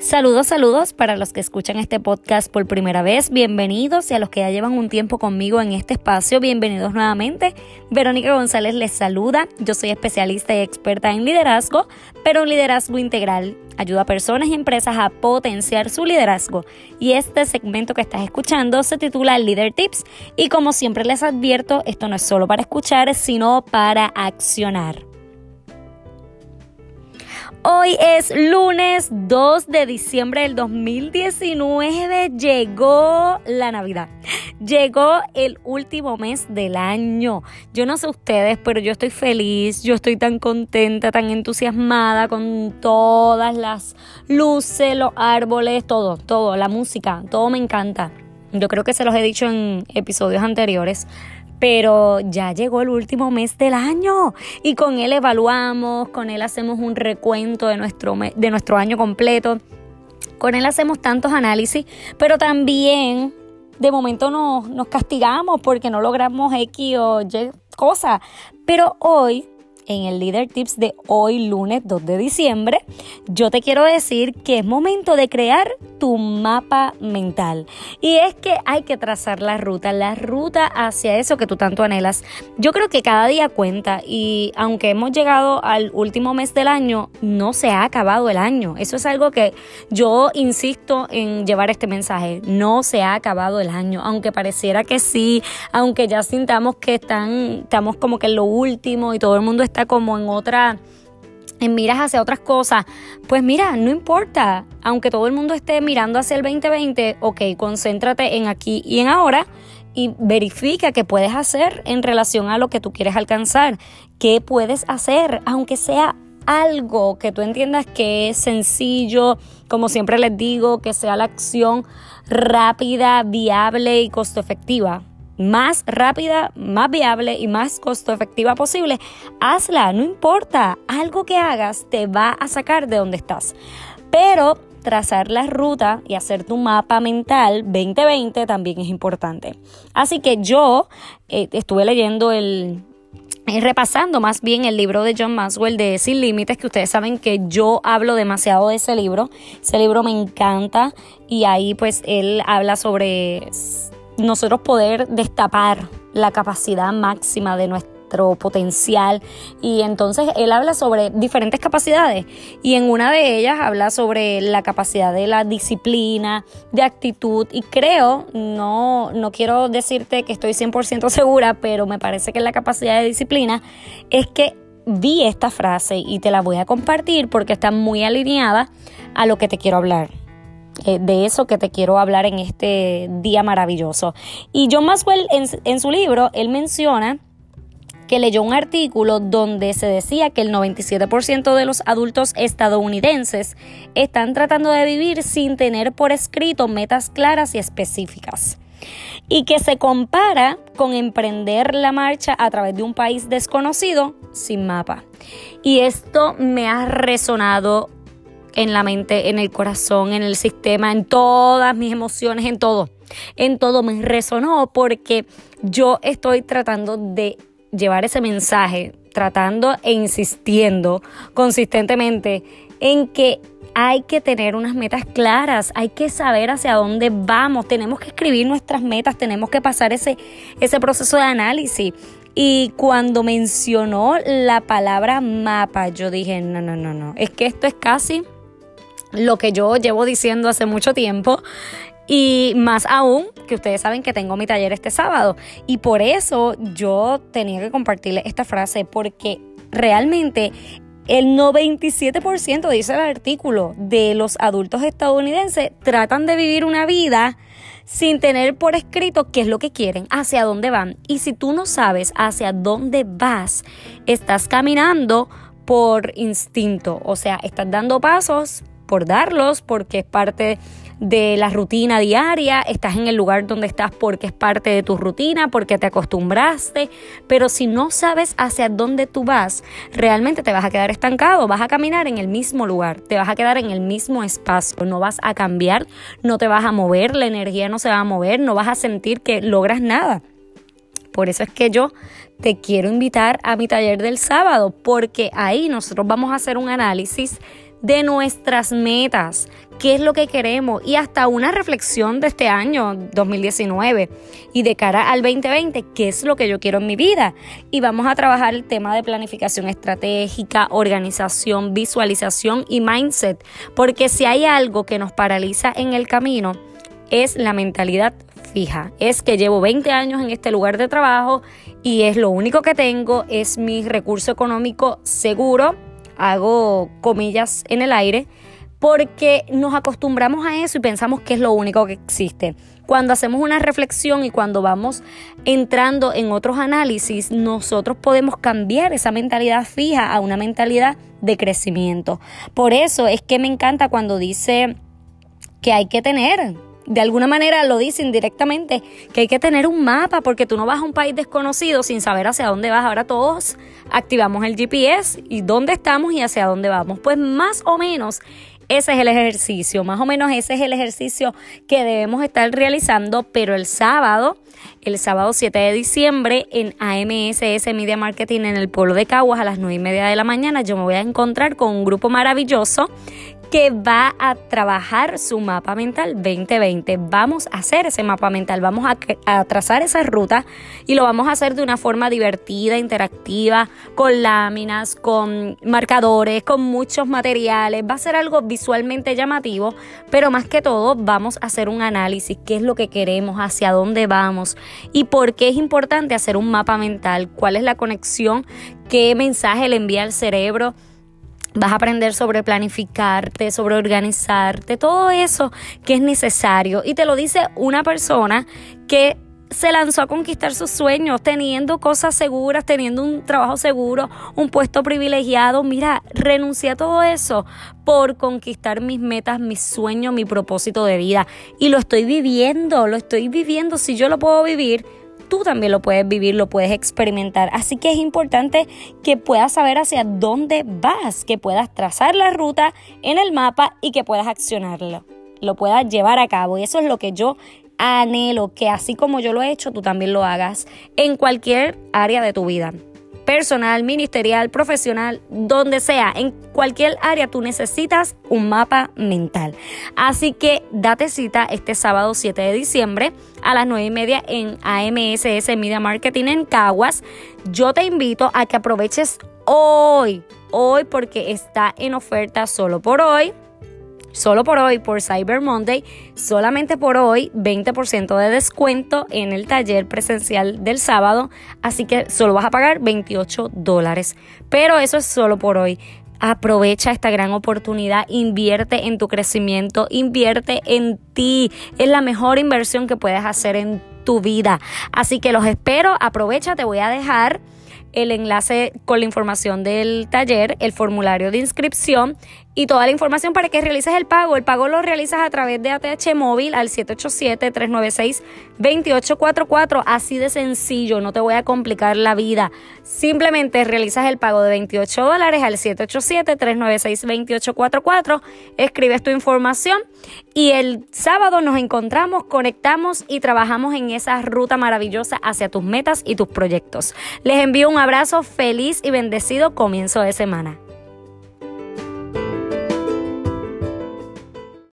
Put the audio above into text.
Saludos, saludos para los que escuchan este podcast por primera vez. Bienvenidos y a los que ya llevan un tiempo conmigo en este espacio, bienvenidos nuevamente. Verónica González les saluda. Yo soy especialista y experta en liderazgo, pero un liderazgo integral. Ayuda a personas y empresas a potenciar su liderazgo. Y este segmento que estás escuchando se titula Leader Tips. Y como siempre les advierto, esto no es solo para escuchar, sino para accionar. Hoy es lunes 2 de diciembre del 2019. Llegó la Navidad. Llegó el último mes del año. Yo no sé ustedes, pero yo estoy feliz. Yo estoy tan contenta, tan entusiasmada con todas las luces, los árboles, todo, todo, la música, todo me encanta. Yo creo que se los he dicho en episodios anteriores pero ya llegó el último mes del año y con él evaluamos, con él hacemos un recuento de nuestro, de nuestro año completo, con él hacemos tantos análisis, pero también de momento nos, nos castigamos porque no logramos X o Y cosa. Pero hoy en el Leader Tips de hoy, lunes 2 de diciembre, yo te quiero decir que es momento de crear tu mapa mental. Y es que hay que trazar la ruta, la ruta hacia eso que tú tanto anhelas. Yo creo que cada día cuenta y aunque hemos llegado al último mes del año, no se ha acabado el año. Eso es algo que yo insisto en llevar este mensaje. No se ha acabado el año, aunque pareciera que sí, aunque ya sintamos que están, estamos como que en lo último y todo el mundo está como en otra en miras hacia otras cosas, pues mira, no importa, aunque todo el mundo esté mirando hacia el 2020, ok, concéntrate en aquí y en ahora y verifica qué puedes hacer en relación a lo que tú quieres alcanzar, qué puedes hacer, aunque sea algo que tú entiendas que es sencillo, como siempre les digo, que sea la acción rápida, viable y costo efectiva más rápida, más viable y más costo efectiva posible, hazla, no importa, algo que hagas te va a sacar de donde estás. Pero trazar la ruta y hacer tu mapa mental 2020 también es importante. Así que yo eh, estuve leyendo el, y repasando más bien el libro de John Maxwell de Sin Límites, que ustedes saben que yo hablo demasiado de ese libro. Ese libro me encanta y ahí pues él habla sobre nosotros poder destapar la capacidad máxima de nuestro potencial. Y entonces él habla sobre diferentes capacidades. Y en una de ellas habla sobre la capacidad de la disciplina, de actitud. Y creo, no, no quiero decirte que estoy 100% segura, pero me parece que la capacidad de disciplina es que vi esta frase y te la voy a compartir porque está muy alineada a lo que te quiero hablar. Eh, de eso que te quiero hablar en este día maravilloso. Y John Maxwell en, en su libro, él menciona que leyó un artículo donde se decía que el 97% de los adultos estadounidenses están tratando de vivir sin tener por escrito metas claras y específicas. Y que se compara con emprender la marcha a través de un país desconocido sin mapa. Y esto me ha resonado en la mente, en el corazón, en el sistema, en todas mis emociones, en todo. En todo me resonó porque yo estoy tratando de llevar ese mensaje, tratando e insistiendo consistentemente en que hay que tener unas metas claras, hay que saber hacia dónde vamos, tenemos que escribir nuestras metas, tenemos que pasar ese, ese proceso de análisis. Y cuando mencionó la palabra mapa, yo dije, no, no, no, no, es que esto es casi lo que yo llevo diciendo hace mucho tiempo. Y más aún que ustedes saben que tengo mi taller este sábado. Y por eso yo tenía que compartirles esta frase porque realmente el 97% dice el artículo de los adultos estadounidenses tratan de vivir una vida sin tener por escrito qué es lo que quieren, hacia dónde van. Y si tú no sabes hacia dónde vas, estás caminando por instinto, o sea, estás dando pasos por darlos, porque es parte de la rutina diaria, estás en el lugar donde estás porque es parte de tu rutina, porque te acostumbraste, pero si no sabes hacia dónde tú vas, realmente te vas a quedar estancado, vas a caminar en el mismo lugar, te vas a quedar en el mismo espacio, no vas a cambiar, no te vas a mover, la energía no se va a mover, no vas a sentir que logras nada. Por eso es que yo te quiero invitar a mi taller del sábado, porque ahí nosotros vamos a hacer un análisis de nuestras metas, qué es lo que queremos y hasta una reflexión de este año 2019 y de cara al 2020, qué es lo que yo quiero en mi vida. Y vamos a trabajar el tema de planificación estratégica, organización, visualización y mindset, porque si hay algo que nos paraliza en el camino, es la mentalidad fija. Es que llevo 20 años en este lugar de trabajo y es lo único que tengo, es mi recurso económico seguro, hago comillas en el aire, porque nos acostumbramos a eso y pensamos que es lo único que existe. Cuando hacemos una reflexión y cuando vamos entrando en otros análisis, nosotros podemos cambiar esa mentalidad fija a una mentalidad de crecimiento. Por eso es que me encanta cuando dice que hay que tener de alguna manera lo dice indirectamente, que hay que tener un mapa porque tú no vas a un país desconocido sin saber hacia dónde vas. Ahora todos activamos el GPS y dónde estamos y hacia dónde vamos. Pues más o menos ese es el ejercicio, más o menos ese es el ejercicio que debemos estar realizando, pero el sábado, el sábado 7 de diciembre en AMSS Media Marketing en el pueblo de Caguas a las 9 y media de la mañana, yo me voy a encontrar con un grupo maravilloso que va a trabajar su mapa mental 2020. Vamos a hacer ese mapa mental, vamos a, trazar esa ruta y lo vamos a hacer de una forma divertida, interactiva, con láminas, con marcadores, con muchos materiales. Va a ser algo visualmente llamativo, pero más que todo vamos a hacer un análisis, qué es lo que queremos, hacia dónde vamos y por qué es importante hacer un mapa mental, cuál es la conexión, qué mensaje le envía al cerebro Vas a aprender sobre planificarte, sobre organizarte, todo eso que es necesario. Y te lo dice una persona que se lanzó a conquistar sus sueños, teniendo cosas seguras, teniendo un trabajo seguro, un puesto privilegiado. Mira, renuncié a todo eso por conquistar mis metas, mis sueños, mi propósito de vida. Y lo estoy viviendo, lo estoy viviendo. Si yo lo puedo vivir, tú también lo puedes vivir, lo puedes experimentar. Así que es importante que puedas saber hacia dónde vas, que puedas trazar la ruta en el mapa y que puedas accionarlo, lo puedas llevar a cabo. Y eso es lo que yo anhelo, que así como yo lo he hecho, tú también lo hagas en cualquier área de tu vida personal, ministerial, profesional, donde sea, en cualquier área tú necesitas un mapa mental. Así que date cita este sábado 7 de diciembre a las 9 y media en AMSS Media Marketing en Caguas. Yo te invito a que aproveches hoy, hoy porque está en oferta solo por hoy solo por hoy, por Cyber Monday, solamente por hoy, 20% de descuento en el taller presencial del sábado. Así que solo vas a pagar 28 dólares. Pero eso es solo por hoy. Aprovecha esta gran oportunidad, invierte en tu crecimiento, invierte en ti. Es la mejor inversión que puedes hacer en tu vida. Así que los espero, aprovecha, te voy a dejar el enlace con la información del taller, el formulario de inscripción y toda la información para que realices el pago. El pago lo realizas a través de ATH móvil al 787-396-2844. Así de sencillo, no te voy a complicar la vida. Simplemente realizas el pago de 28 dólares al 787-396-2844. Escribes tu información y el sábado nos encontramos, conectamos y trabajamos en esa ruta maravillosa hacia tus metas y tus proyectos. Les envío un abrazo feliz y bendecido comienzo de semana.